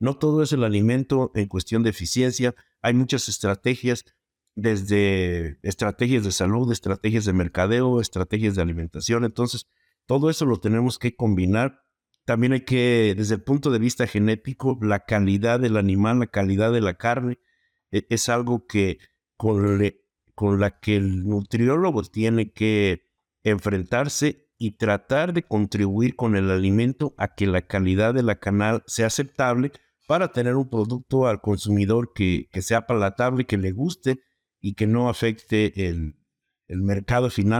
No todo es el alimento en cuestión de eficiencia. Hay muchas estrategias, desde estrategias de salud, estrategias de mercadeo, estrategias de alimentación. Entonces, todo eso lo tenemos que combinar. También hay que, desde el punto de vista genético, la calidad del animal, la calidad de la carne, e, es algo que con, con la que el nutriólogo tiene que enfrentarse y tratar de contribuir con el alimento a que la calidad de la canal sea aceptable para tener un producto al consumidor que, que sea palatable, que le guste y que no afecte el, el mercado final